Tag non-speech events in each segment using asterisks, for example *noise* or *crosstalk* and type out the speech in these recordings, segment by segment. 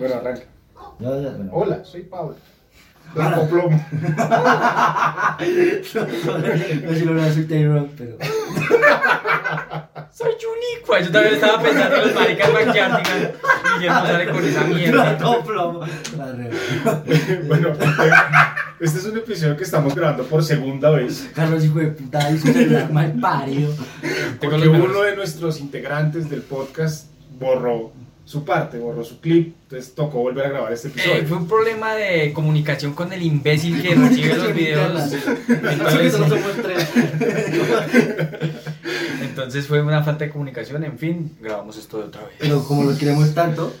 Bueno, arranca. Ya, ya, bueno. Hola, soy Pablo. Blanco plomo. *laughs* No sé si lo voy a hacer Tyrone, pero. Soy Junicua. Yo también estaba pensando en los maricas Backyardigans. Guillermo sale con esa mierda. Todo plomo. *laughs* Bueno, este es un episodio que estamos grabando por segunda vez. Carlos, hijo de puta, hizo celular mal parido. Tengo Porque uno de nuestros integrantes del podcast borró su parte, borró su clip. Entonces tocó volver a grabar este Eh, episodio. fue un problema de comunicación con el imbécil que *laughs* recibe los videos. Entonces, solo somos tres. *laughs* entonces fue una falta de comunicación. En fin, grabamos esto de otra vez. Pero como lo queremos tanto,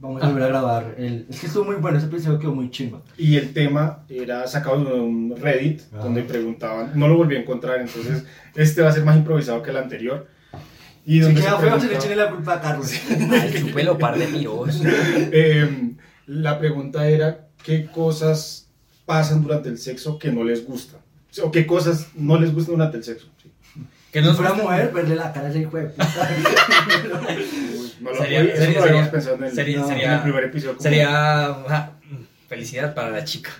vamos a volver a grabar. El... Es que estuvo muy bueno, ese episodio quedó muy chimba. Y el tema era sacado de un Reddit Ah. donde preguntaban, no lo volví a encontrar, entonces este va a ser más improvisado que el anterior. Y Si donde queda se feo, se le echen la culpa a Carlos. Ay, chúpelo, par de miros. *laughs* Eh, la pregunta era, ¿qué cosas pasan durante el sexo que no les gusta? O sea, ¿O qué cosas no les gustan durante el sexo? Sí. Que Si nos fuera mujer, verle la cara a ese hijo de puta. *laughs* No Sería- eso sería- el, sería- en sería- el primer episodio. como- Sería felicidad para la chica.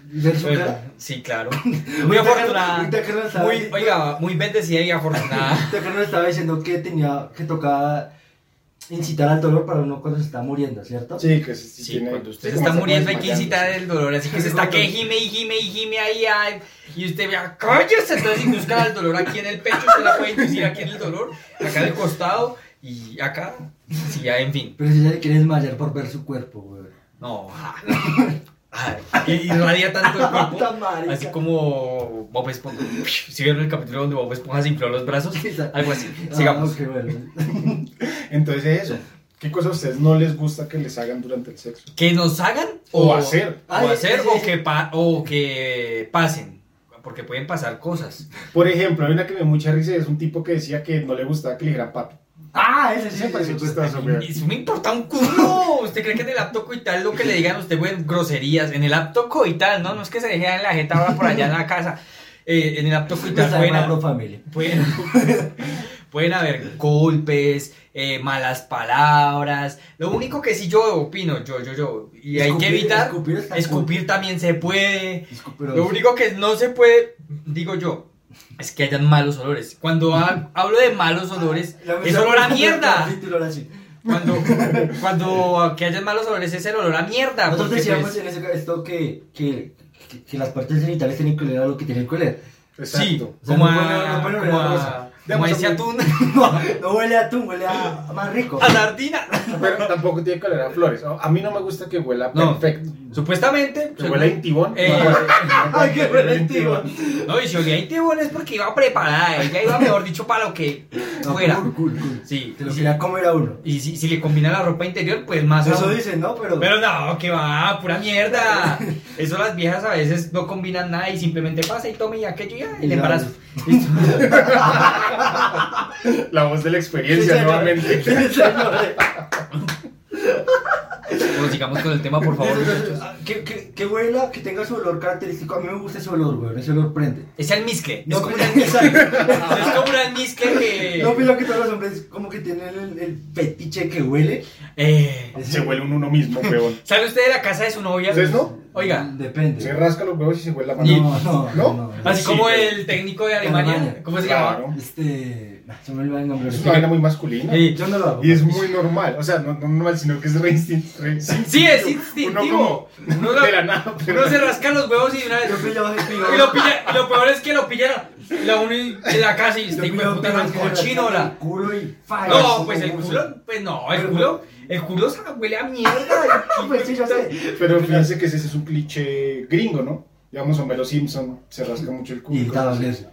Sí, claro. *laughs* Muy afortunada. Muy, oiga, muy bendecida y afortunada. *laughs* ahorita Carlos estaba diciendo que tenía, que tocaba incitar al dolor para uno cuando se está muriendo, ¿cierto? Sí, que sí, Sí, tiene- cuando usted se está se muriendo hay que incitar el dolor, así que se está *laughs* que gime y gime y gime ahí, ay, y usted vea, cállese, entonces induzca el dolor aquí en el pecho, usted la puede inducir aquí en el dolor, acá del costado y acá, sí, ya, en fin, Pero si ella le quiere desmayar por ver su cuerpo, güey. no, ah, y irradia tanto el cuerpo, así como Bob Esponja, si vieron el capítulo donde Bob Esponja se infló los brazos, algo así, sigamos. Ah, bueno. *laughs* Entonces eso, ¿qué cosas a ustedes no les gusta que les hagan durante el sexo? Que nos hagan O hacer. o Ay, hacer sí, o que, pa- o que pasen, porque pueden pasar cosas. Por ejemplo, hay una que me dio mucha risa es un tipo que decía que no le gustaba que le dijeran papi. Ah, ese sí sí. chistoso, güey. Eso me importa un culo. ¿Usted cree que en el acto coital lo que le digan a usted, güey, groserías? En el acto coital, ¿no? No es que se deje en la jeta ahora por allá en la casa. Eh, en el acto coital Esa es pueden, familia. pueden, *laughs* pueden haber golpes, eh, malas palabras. Lo único que sí yo opino, yo, yo, yo, y hay que Escupir- evitar, escupir escupir también se puede. Escupir- Lo único que no se puede, digo yo, es que hayan malos olores. Cuando ha- *laughs* hablo de malos olores, me es olor a mierda. Cuando, cuando que hayan malos olores es el olor a mierda. Nosotros decíamos pues, en ese esto que, que, que, que las partes genitales tienen que oler a lo que tienen que oler. sí, Exacto. O sea, como no a, como a. como a Digamos, ese *laughs* atún, *laughs* No, no huele a atún, huele a, a más rico. a sardina. Pero tampoco tiene que oler a flores. A mí no me gusta que huela No. perfecto. Supuestamente, Que huela a intibón. Eh, no, Ay, qué huele a intibón. no, y si olía a intibón es porque iba preparada, ella iba, mejor dicho, para lo que No, fuera. Cool, cool, cool. Sí, Te lo sí. quería comer a uno. Y si, si le combina la ropa interior, pues más Eso aún. dicen, ¿no? Pero, Pero no, que va, pura mierda. *laughs* Eso las viejas a veces no combinan nada y simplemente pasa y tome y aquello ya, Y el ya. embarazo. *laughs* Listo. La voz de la Sí, experiencia señor. nuevamente. Sí. Bueno, sigamos con el tema, por favor. Ah, Que, que, que huela, que tenga su olor característico. A mí me gusta ese olor, güey. Ese olor prende. Es el miscle. No, es, como un almizcle. es como un almizcle que. No, pero que todos los hombres como que tienen el, el fetiche que huele. Eh, Se huele un uno mismo, weón. ¿Sale usted de la casa de su novia? ¿Ustedes no? Oiga, Depende. Se rasca los huevos y se huele la mano. Y- No, no, ¿No? no. así Sí, como el técnico de Alemania. Alemania. ¿Cómo se Claro. llama? Este. ah, Se me olvidó el nombre. Es una vaina muy masculina. Sí. Yo no lo hago. Y es muy normal. O sea, no, no normal, sino que es re instintivo. Sí, es instintivo. Uno como lo- de la nada. pero- uno se rasca los huevos y de una vez. Yo Y lo, pilla, y lo peor es que lo pillaron. La uno en la casa y este hijo de puta cochino. La... culo y fa- No, pues el culo, pues no, el culo, el culo se huele a mierda. *laughs* Pues sí, yo sé. Pero fíjense que ese es un cliché gringo, ¿no? Digamos, Homero Simpson se rasca mucho el culo. Y así. vez.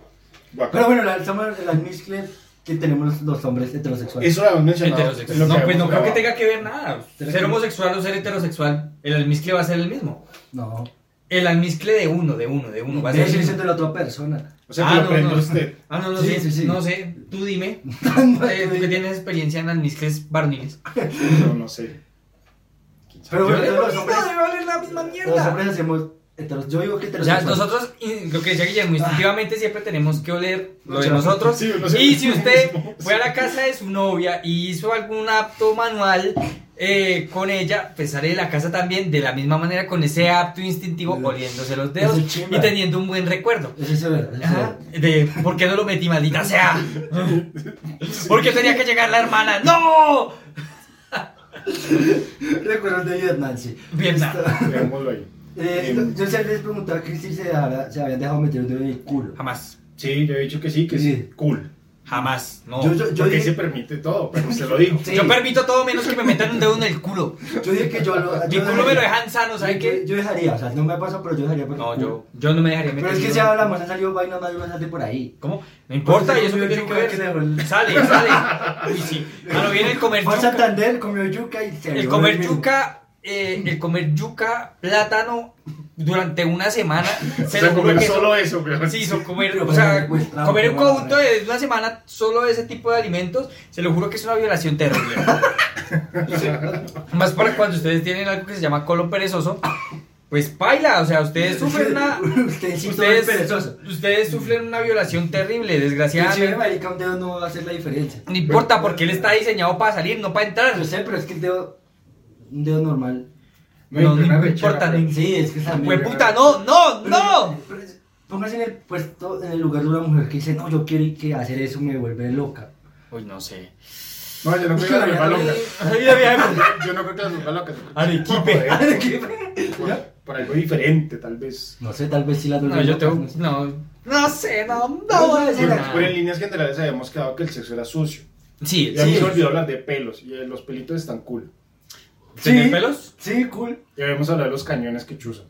Pero bueno, la, estamos en las mezclas que tenemos los, hombres heterosexuales. Eso lo habíamos mencionado. Lo No, pues no creo que tenga que ver nada. Ser homosexual o ser heterosexual, el almizcle va a ser el mismo. No. El almizcle de uno, de uno, de uno. Va a mismo. de la otra persona. O sea, Ah, que no, no. usted. Ah, no, no Sí, sé, sí, sí. no sé. Tú dime. *laughs* Eh, tú que tienes experiencia en almizcles varoniles. No, no sé. Pero bueno, Yo le los hombres, debe valer la misma los mierda. hombres hacemos heteros- yo digo que O sea, heterosexuales. nosotros, lo que decía Guillermo, instintivamente siempre tenemos que oler lo de nosotros. Sí, se- Y si usted fue a la casa de su novia y hizo algún acto manual eh, con ella, pues sale de la casa también de la misma manera con ese acto instintivo, oliéndose los dedos y teniendo un buen recuerdo. Eso es verdad, eso es Ajá, verdad. de por qué no lo metí, maldita sea. *laughs* ¿Por qué tenía que llegar la hermana? ¡No! Recuerdos de Vietnam, sí. Vietnam. Dejémoslo ahí. Eh, yo se les preguntaba que si se, había- se habían dejado meter un dedo en el culo. Jamás, Sí, yo he dicho que sí, que sí. Sí. Cool. jamás, no. Yo, yo, yo Porque dije, se permite todo, pero usted lo dijo. Sí. Yo permito todo menos que me metan un dedo en el culo. yo dije que yo lo. Mi yo culo me lo dejaría. dejan sano, ¿sabe Yo- qué? Yo dejaría, o sea, no me ha pasado, pero yo dejaría por el No, culo. yo, yo no me dejaría meter. Pero es que el si hablamos, han salido vainas más de una sale por ahí. ¿Cómo? No importa, Pues ¿y eso yo qué tiene que que ver? el- Sale, sale. Uy, sí. Mano, viene el comer Fue a yuca. Santander, comió yuca y se El comer mismo. yuca, eh, el comer yuca, plátano, durante una semana. O *laughs* Se sea, lo juro comer que solo son- eso, pero Sí, son comer, Pero o sea, *laughs* pues, comer un conjunto de una semana solo ese tipo de alimentos, se lo juro que es una violación terrible. *laughs* Más para cuando ustedes tienen algo que se llama colon perezoso, pues baila, o sea, ustedes sufren una, ustedes, perezoso. ustedes sufren una violación terrible, Si desgraciadamente. de marica un dedo no va a hacer la diferencia. No importa porque él está diseñado para salir, no para entrar. Yo sé, pero es que el dedo. Un dedo normal. No, no una importa, no Sí, es que también. Hue puta, no, no, no. Póngase en el puesto, en el lugar de una mujer que dice, no, yo quiero y que hacer eso me vuelve loca. Uy, no sé. No, yo no creo que las vuelva *laughs* la vieja. Yo no creo que las vuelva locas. Arequipe. Por, por algo diferente, tal vez. No sé, tal vez sí la No, yo tengo. No, no sé, no, no. No, no, no, no. Pero en líneas generales habíamos quedado que el sexo era sucio. Sí, Y a mí sí. se me olvidó hablar de pelos. Y los pelitos están cool. ¿Tener Sí. pelos? Sí, cool. Y habíamos hablado de los cañones que chuzan.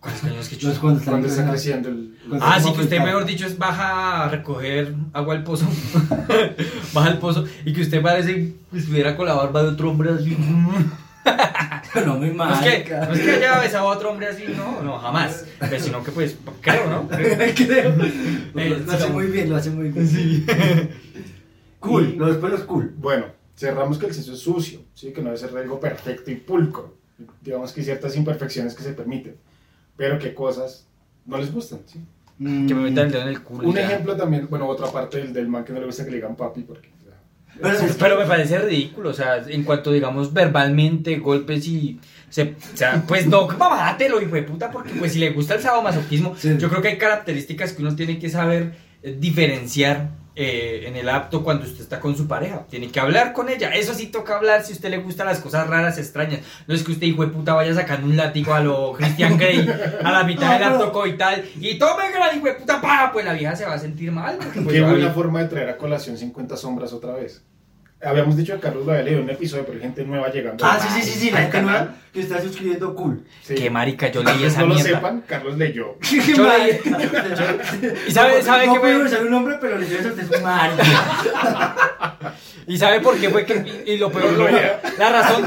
¿Cuáles cañones que Entonces, cuando está, Cuando está creciendo- el. Cuando- Ah, ¿Cómo sí, que usted, mejor dicho, es baja a recoger agua al pozo. *laughs* baja al pozo. Y que usted parece que estuviera con la barba de otro hombre así. *laughs* No, muy No mal. es que, no es que haya besado a otro hombre así, no, no, jamás. Pero sino que, pues, creo, ¿no? *laughs* Creo. Eh, Lo hace muy bien, lo hace muy bien. Sí. Cool, los pelos cool. Bueno, cerramos que el sexo es sucio, ¿sí? que no debe ser algo perfecto y pulcro. Digamos que hay ciertas imperfecciones que se permiten, pero que cosas no les gustan. ¿sí? Que me metan el dedo en el culo. Un ya. ejemplo también, bueno, otra parte del, del man que no le gusta que le digan papi, porque. Pero, es- Pero me parece ridículo, o sea, en cuanto digamos verbalmente, golpes y. Se, o sea, pues no, *laughs* mamátelo, hijo de puta, porque pues si le gusta el sadomasoquismo, Sí. yo creo que hay características que uno tiene que saber eh, diferenciar eh, en el acto cuando usted está con su pareja. Tiene que hablar con ella, eso sí toca hablar si a usted le gustan las cosas raras, extrañas. No es que usted, hijo de puta, vaya sacando un látigo a lo Christian Grey a la mitad del acto pero- coital y tome gran hijo de puta, pa, pues la vieja se va a sentir mal. pues, Qué buena forma de traer a colación 50 sombras otra vez. Habíamos dicho que Carlos lo había leído en un episodio, pero hay gente nueva llegando. Ah, sí, sí, sí, sí, la gente nueva que está suscribiendo cool. Sí. Qué marica, yo leí que esa no lo mierda. sepan, Carlos leyó. Yo leí- ¿Y sabe- sabe no qué puedo fue? usar un nombre, pero le es un marica. ¿Y sabe por qué fue que.? Y, y lo peor, lo- la razón.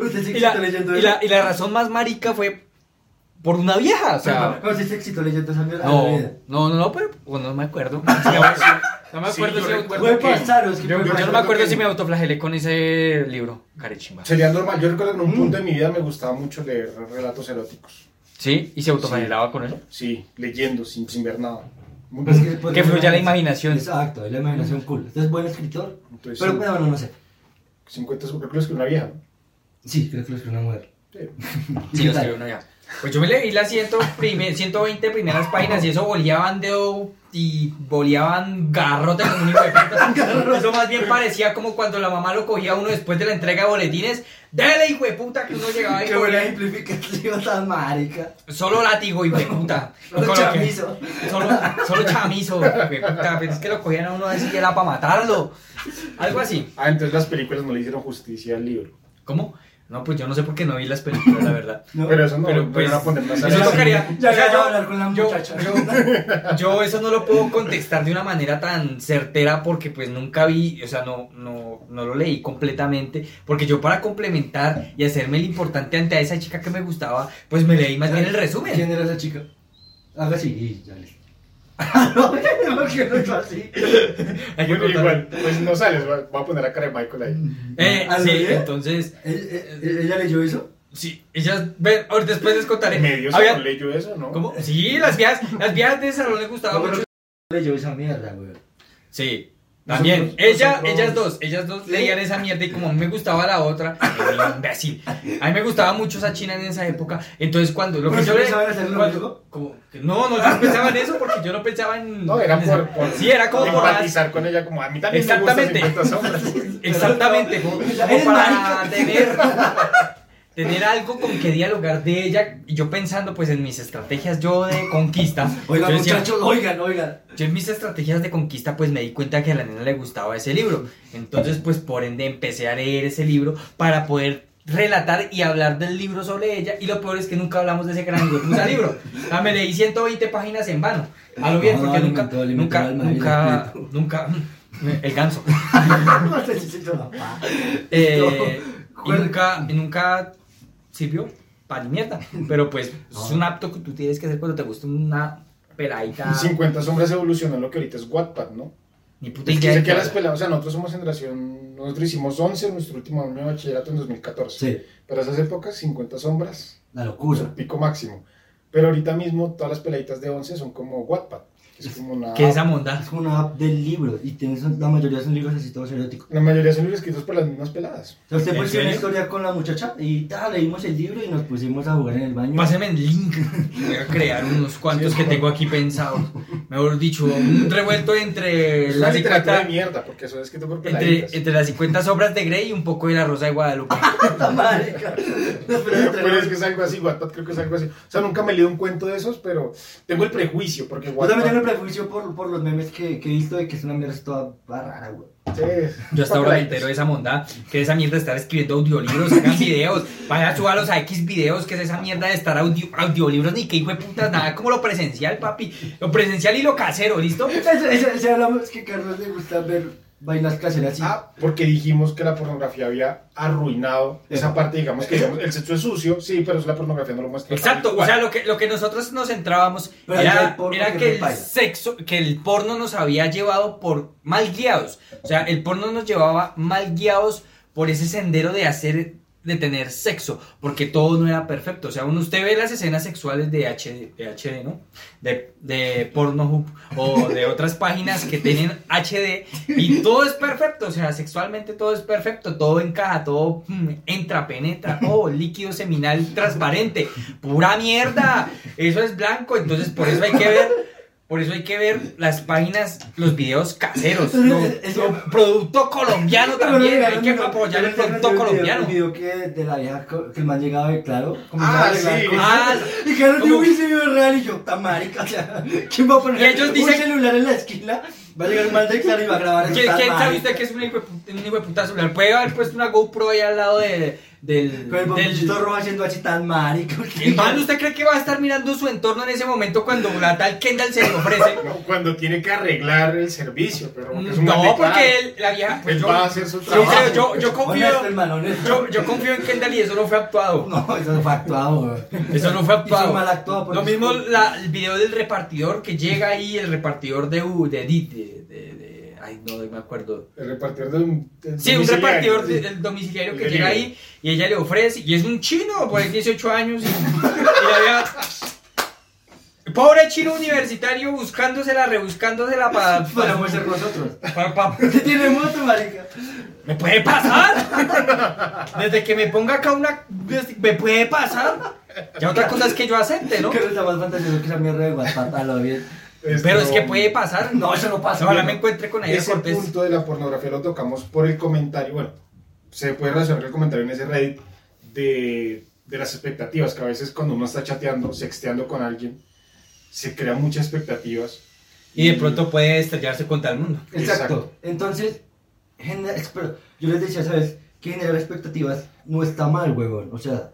Usted sí Y la, está leyendo y, eso. la, y la razón más marica fue por una vieja, o sea. No, sí se excitó leyendo esa mierda. No, no, no, no, pero bueno, no me acuerdo. No me Sí, acuerdo yo si recuerdo Puede que- pasar, es que yo- puede yo no me acuerdo que- si me autoflagelé con ese libro, carechimba. Sería normal. Yo recuerdo que en un Mm. punto de mi vida me gustaba mucho leer relatos eróticos. ¿Sí? ¿Y se autoflagelaba con eso? Sí, leyendo, sin, sin ver nada. Pues bueno. pues, Que fluya la imaginación. Exacto, es la imaginación cool. Usted es buen escritor. Entonces, Pero sí, bueno, no, no sé. 50 creo que lo escribió una vieja. Sí, creo que lo escribió una mujer. Sí. Sí, lo escribió uno ya. Pues yo me leí las 100 prime- 120 primeras páginas y eso boleaban dedo y boleaban garrote como un hijo de puta. *laughs* Eso más bien parecía como cuando la mamá lo cogía a uno después de la entrega de boletines. Dele, hijo de puta, que uno llegaba y Qué buena cogía ejemplificación tan marica. solo látigo, hijo de puta. Solo que- chamizo. Solo, solo chamizo, hijo de puta. Pero es que lo cogían a uno así y era para matarlo. Algo así. Ah, entonces las películas no le hicieron justicia al libro. ¿Cómo? No, pues yo no sé por qué no vi las películas, la verdad. *laughs* No, Pero eso no, Pero, no pues, poner más Eso tocaría. Ya o sea, voy a yo- hablar con la yo- muchacha. yo- *laughs* yo eso no lo puedo contestar de una manera tan certera porque pues nunca vi, o sea, no, no, no lo leí completamente. Porque yo para complementar y hacerme el importante ante a esa chica que me gustaba, pues me leí más bien el resumen. ¿Quién era esa chica? Haga así y ya listo. *laughs* no, no quiero eso así. Hay que Bueno, contar. igual, pues no sales, voy a- poner a cara de Michael ahí. Eh, ¿Ah, sí, lo vi? entonces, ¿Ella, ella leyó eso? Sí, ellas, ven, ahorita después les contaré. Medio se Había- leyó eso, ¿no? ¿Cómo? Sí, las viejas, las viejas de salón les gustaba No, mucho. leyó esa mierda, güey. Sí. También, Nosotros- ella, nosotros- ellas dos, ellas dos leían esa mierda y como a mí me gustaba la otra, *laughs* era imbécil. A mí me gustaba mucho esa china en esa época. Entonces cuando lo que ¿Pero yo tú le- cuando- como no, no, yo no pensaba en eso porque yo no pensaba en. No, era en esa- por, por Sí, era como por las- empatizar con ella, como a mí también Exactamente. me gusta 50 sombras. Exactamente, como, para tener, tener algo con que dialogar de ella. Y yo pensando pues en mis estrategias yo de conquista. Oigan, muchachos, oigan, oigan. Yo en mis estrategias de conquista pues me di cuenta que a la nena le gustaba ese libro. Entonces pues por ende empecé a leer ese libro para poder relatar y hablar del libro sobre ella. Y lo peor es que nunca hablamos de ese gran puta libro. Sea, me leí 120 páginas en vano. A lo bien, No, porque nunca, alimentó, alimentó nunca, nunca, nunca, el ganso. No. Eh, y nunca, y nunca sirvió para mierda. Pero pues *laughs* es un apto que tú tienes que hacer cuando te gusta una peladita. 50 sombras evolucionó lo que ahorita es Wattpad, ¿no? Ni puta idea. que las peladas, o sea, nosotros somos generación, nosotros hicimos 11 en nuestro último año de bachillerato en 2014. Sí, Pero esas épocas, 50 sombras, la el locura. pico máximo. Pero ahorita mismo todas las peladitas de 11 son como Wattpad. Que Es como una... ¿Qué es esa monda? Es como una app del libro y tienes, la mayoría son libros así todos eróticos. La mayoría son libros escritos por las mismas peladas. O sea, usted ¿En puede escribir una historia con la muchacha y tal, leímos el libro y nos pusimos a jugar en el baño. Páseme el link. *laughs* Voy a crear unos cuantos Sí, que es tengo aquí pensados. Mejor dicho, un revuelto entre Es las literatura de 50, mierda, porque eso es escrito por entre, entre las 50 sobras de Grey y un poco de la Rosa de Guadalupe. *laughs* ¡Puta madre! *laughs* No, pero Pero es que es algo así, Wattpad creo que es algo así. O sea, nunca me he leído un cuento de esos, pero tengo el prejuicio, porque tengo el prejuicio por, por los memes que, que he visto de que es una mierda es toda rara, güey. Sí, Yo hasta ahora me entero de esa monda, que es esa mierda de estar escribiendo audiolibros, hagan *laughs* videos, vaya súbalos a X videos, que es esa mierda de estar audio, audiolibros, ni que hijo de putas, nada como lo presencial, papi. Lo presencial y lo casero, ¿listo? Eso, eso, eso hablamos que a Carlos le gusta ver vainas caseras así. Ah, porque dijimos que la pornografía había arruinado esa parte, digamos que digamos, el sexo es sucio, sí, pero la pornografía no lo muestra. Exacto, o Igual. sea, lo que, lo que nosotros nos centrábamos Pero era, porno era que que el sexo, que el porno nos había llevado por mal guiados. O sea, el porno nos llevaba mal guiados por ese sendero de hacer, de tener sexo, porque todo no era perfecto. O sea, uno, usted ve las escenas sexuales de HD, de HD ¿no? De, de Pornhub o de otras páginas que tienen HD y todo es perfecto. O sea, sexualmente todo es perfecto, todo encaja, todo mm, entra, penetra, oh, líquido seminal transparente, pura mierda. Eso es blanco, entonces por eso hay que ver. Por eso hay que ver las páginas, los videos caseros, lo, lo producto colombiano *laughs* también, hay que apoyar el producto colombiano. El video que de la vieja que el man llegaba de claro. como Ah, sí. cosas. Ah, y como- dijo, uy, ese video real. Y yo, tan marica. O sea, ¿quién va a poner Y ellos un dicen- celular en la esquina? Va a llegar un man de claro y va a grabar. ¿Quién, sabe usted que es un hijo de puta celular? Puede haber puesto una GoPro ahí al lado de, del... Con el del bombillito rojo haciendo así tan marica. el man, ¿usted cree que va a estar mirando su entorno en ese momento cuando la tal Kendall se le ofrece? *laughs* No, cuando tiene que arreglar el servicio, pero porque es un No, porque él, la vieja... Pues Él yo, va a hacer su yo trabajo. creo- yo, yo confío... Yo, yo en Kendall y eso no fue actuado. No, eso no fue actuado. Eso no fue actuado. Mal actuado. por Lo mismo la- el video del repartidor que llega ahí, el repartidor de Edith, de, de, de- ay no me acuerdo. El repartidor de un. Sí, un repartidor sí. del domiciliario que El llega ahí y ella le ofrece, y es un chino, por ahí 18 años, y, y la vieja- Pobre chino universitario buscándosela, rebuscándosela *laughs* para... Nosotros. para- para- *laughs* Usted tiene moto, marica. ¿Me puede pasar? *laughs* Desde que me ponga acá una... ¿Me puede pasar? Ya otra cosa es que yo acepte, ¿no? Que no está más fantasioso que esa mierda de WhatsApp, a lo bien. Esto- Pero es que puede pasar. No, eso no pasa. No. me encuentre con ella Ese Cortés. punto de la pornografía lo tocamos por el comentario. Bueno, se puede relacionar el comentario en ese Reddit de, de las expectativas, que a veces cuando uno está chateando, sexteando con alguien, se crean muchas expectativas. Y de pronto puede estrellarse contra el mundo. Exacto. Exacto. Entonces, yo les decía, ¿sabes? Que generar expectativas no está mal, huevón. O sea,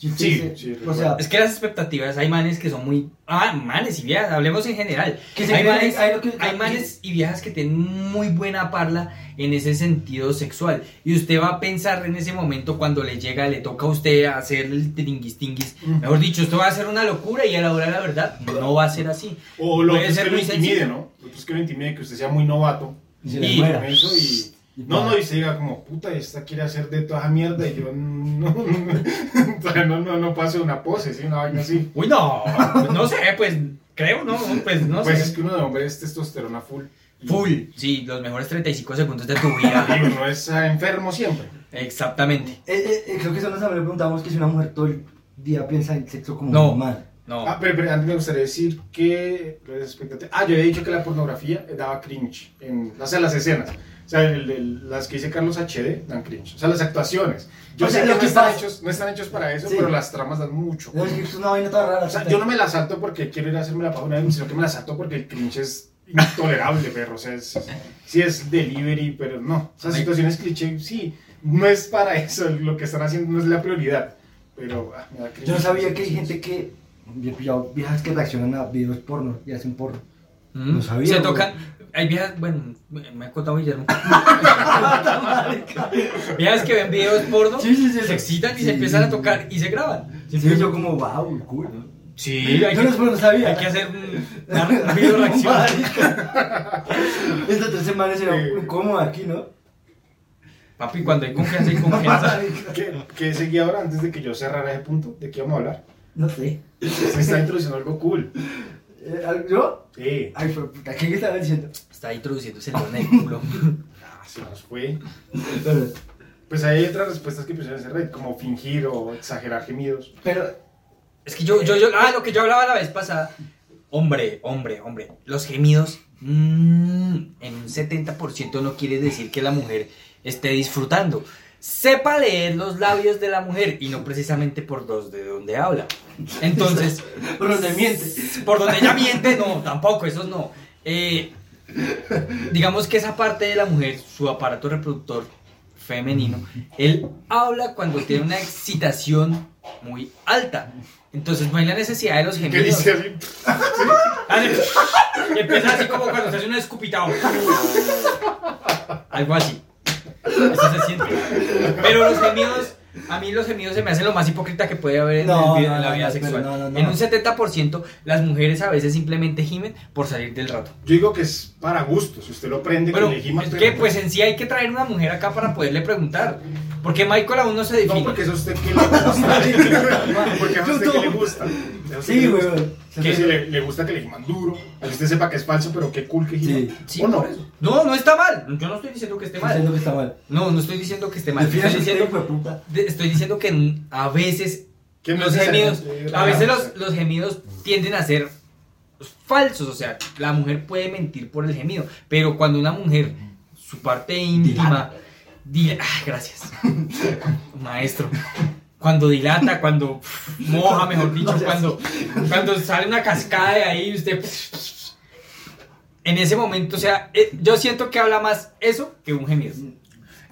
Sí, dice- sí, o sea, Es que las expectativas, hay manes que son muy... Ah, manes y viejas, hablemos en general. Que hay, manes, hay que- manes y viejas que tienen muy buena parla en ese sentido sexual. Y usted va a pensar en ese momento cuando le llega, le toca a usted hacer el tinguis tinguis. Mejor dicho, esto va a ser una locura y a la hora de la verdad no va a ser así. O lo Puede es ser que lo intimide, sencillo. ¿no? Lo es que lo intimide, que usted sea muy novato y se le y- y... Y No, no, y se diga como, puta, esta quiere hacer de toda esa mierda y yo no, *laughs* todavía no, no, no paso una pose, ¿sí? Una vaina así. Uy, no, pues no sé, pues creo, ¿no? Pues no Pues sé. es que uno de hombre es testosterona full. Full, sí, los mejores 35 segundos de tu vida. *laughs* Y uno es ah, enfermo siempre. Exactamente. Eh, eh, eh, creo que eso nos preguntamos que si una mujer todo el día piensa en sexo como No. normal. No. Ah, pero, pero antes me gustaría decir que lo de expectativa- Ah, yo había dicho que la pornografía daba cringe. En, o sea, las escenas. O sea, el- el- las que dice Carlos HD dan cringe. O sea, las actuaciones. Yo O sé sea, que, no, que están pasa- hechos, no están hechos para eso, Sí. pero las tramas dan mucho. Es una vaina tan rara. O sea, yo no me la salto porque quiero ir a hacerme la vez, sino que me la salto porque el cringe es intolerable, perro. O sea, es, sí es delivery, pero no. Esas Ay. situaciones cliché, sí, no es para eso. Lo que están haciendo no es la prioridad. Pero ah, me da cringe. Yo no sabía que hay gente que. Yo viejas que reaccionan a videos porno y hacen porno. Mm. no sabía, Se güey. tocan. Hay viejas, bueno, me ha contado Guillermo. *laughs* viejas que ven videos porno, Sí, sí, sí. se excitan y Sí, se empiezan a tocar y se graban. Sí, yo como, wow, cool. Sí, hay Yo que, no, sabía. hay que hacer un- una, video *laughs* reacción. Estas tres semanas era Sí. cómodo aquí, ¿no? Papi, cuando hay confianza, hay confianza. *laughs* ¿Qué, qué seguía ahora antes de que yo cerrara ese punto? ¿De qué vamos a hablar? No sé. Se está introduciendo algo cool. Eh, ¿Yo? Sí. Ay, puta, ¿qué estaba diciendo? Está introduciéndose en el culo. *laughs* Ah, se nos fue. Pues hay otras respuestas que pusieron en ese red, como fingir o exagerar gemidos. pero Es que yo, yo, yo, ah, lo que yo hablaba la vez pasada. Hombre, hombre, hombre. Los gemidos, mm, en un 70% no quiere decir que la mujer esté disfrutando. Sepa leer los labios de la mujer y no precisamente por los de donde habla. Entonces, *laughs* por donde miente. por donde ella miente, no, tampoco, esos no. Eh, digamos que esa parte de la mujer, su aparato reproductor femenino, él habla cuando tiene una excitación muy alta. Entonces no hay la necesidad de los ¿Qué gemidos. dice así? *laughs* Y empieza así como cuando se hace un escupitado. *laughs* Algo así. Eso se siente. Pero los gemidos, a mí los gemidos se me hacen lo más hipócrita que puede haber en, No, el no, en la vida no, sexual. pero no, no, no. En un 70%, las mujeres a veces simplemente gimen por salir del rato. Yo digo que es para gusto. Si usted lo prende, Bueno, que le gima, es pero- que pues en sí hay que traer una mujer acá para poderle preguntar. Porque Michael aún no se define. No, porque es a usted que le gusta. *laughs* porque es a usted que le gusta. Sí, que le güey. Si le, le gusta que le giman duro, a usted sepa que es falso, pero qué cool que giman. Sí. Sí, ¿O no? por eso. No, no está mal. Yo no estoy diciendo que esté Estoy diciendo mal. que está mal. No, no estoy diciendo que esté mal. Estoy diciendo, de estoy diciendo que a veces los gemidos, a veces los, los gemidos tienden a ser falsos. O sea, la mujer puede mentir por el gemido. Pero cuando una mujer, su parte íntima, di- ah, gracias, *laughs* maestro. Cuando dilata, cuando moja, mejor dicho, cuando, cuando sale una cascada de ahí, usted. En ese momento, o sea, eh, yo siento que habla más eso que un gemido.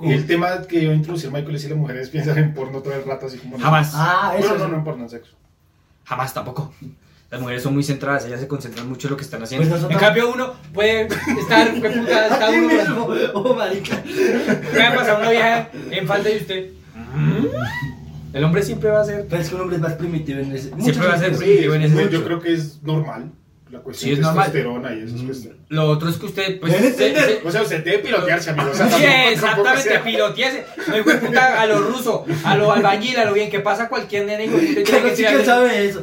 Y el tema que a introducir Michael es si las mujeres piensan en porno todo el rato, así como. Jamás. Ah, eso. Bueno, no, no en porno, en sexo. Jamás tampoco. Las mujeres son muy centradas, ellas se concentran mucho en lo que están haciendo. Pues En cambio, uno puede estar, *laughs* está uno, mismo. Oh, marica. puede pasar una vieja en falda y usted. "Mm". El hombre siempre va a ser. Pero es que un hombre es más primitivo en ese. Siempre va a ser primitivo en ese no, yo creo que es normal. La cuestión Sí, es de normal. testosterona y esas cuestiones. Lo otro es que usted, pues. Entender. O sea, usted debe pilotearse, amigo. O sea, Sí, exactamente, piloteese. No hay puta a lo ruso, a lo albañil, a lo bien que pasa cualquier nene usted tiene Claro, que sí que tirarle- sabe eso.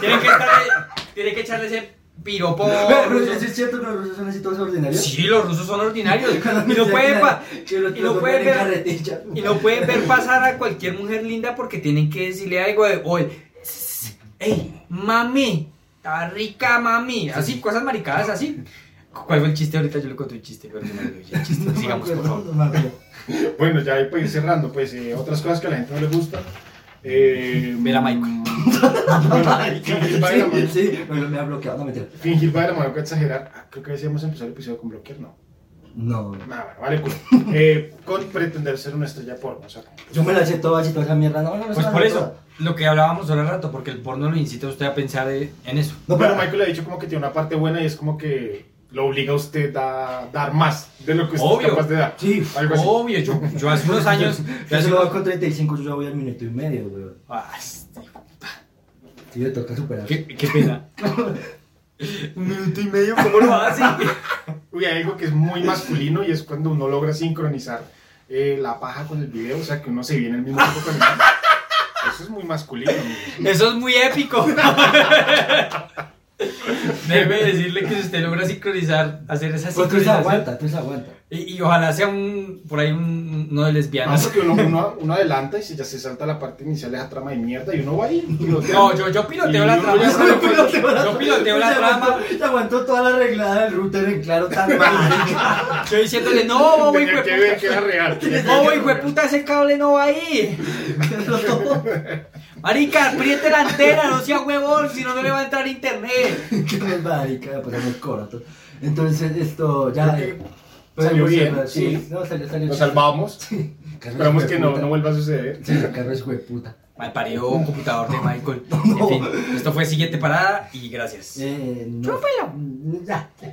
tiene que estarle, tiene que echarle ese piropo. Eso es cierto que los rusos son así todos ordinarios. Sí, los rusos son ordinarios. *laughs* Y no pueden, y no pueden en ver- y no pueden ver pasar a cualquier mujer linda porque tienen que decirle algo de, oye, hey, mami, está rica mami. Así, cosas maricadas así. ¿Cuál fue el chiste ahorita? Yo le conté un chiste, pero se me el chiste. *laughs* No Sigamos, por favor. no. Bueno, ya ahí para ir cerrando, pues eh, otras cosas que a la gente no le gusta. Eh, Ver a mano- Sí, sí, me, ha bloqueado, no me mentira. fingir de la mano que exagerar. Ah, creo que decíamos empezar el episodio con bloquear, no. No, Nada, bueno, vale, cool. *laughs* Eh, con pretender ser una estrella porno. O sea, yo me la sé toda y toda esa mierda. No, no, no. Pues se la por eso, toda. lo que hablábamos hace rato, porque el porno lo incita a usted a pensar en eso. No, pero pero Michael le ha dicho como que tiene una parte buena y es como que lo obliga a usted a dar más de lo que usted Obvio. es capaz de dar. Sí, Algo así. Obvio, yo, yo hace unos años... *laughs* yo hace solo unos- con 35, yo ya voy al minuto y medio, güey. Ah, este. Sí, me toca superar. Qué, qué pena. *laughs* Un minuto y medio, ¿cómo lo hace? Uy, hay algo que es muy masculino y es cuando uno logra sincronizar eh, la paja con el video, o sea, que uno se viene el mismo tiempo con el video. Eso es muy masculino, amigos. Eso es muy épico. *laughs* *laughs* Debe decirle que si usted logra sincronizar, hacer esa Pues tú se sincronización. aguanta, tú se aguanta. Y, y ojalá sea un, por ahí un, uno de Ah, lesbianas. porque uno, uno, uno adelanta y se, ya se salta la parte inicial de esa trama de mierda y uno va ahí. No, yo, yo piloteo Y la trama. ya sabe Yo piloteo la trama. Se aguantó toda la arreglada del router en claro tan mal. *laughs* Yo diciéndole, no, Tenía de que ver puta. que era real. Bobo, hijo de puta, ese cable no va ahí. *laughs* Marica, apriete la antena, no sea huevón, si no, no le va a entrar internet. *laughs* Qué marica, pues el corazón. Entonces, esto ya. Eh, salió bien. Sí, sí. no, salió, salió. Nos salvamos. *laughs* Esperamos que no, no vuelva a suceder. Sí, Carlos hijo de puta. Mal parido computador de Michael. *laughs* En fin, esto fue siguiente parada y gracias. Eh, no. Chúpalo. Ya.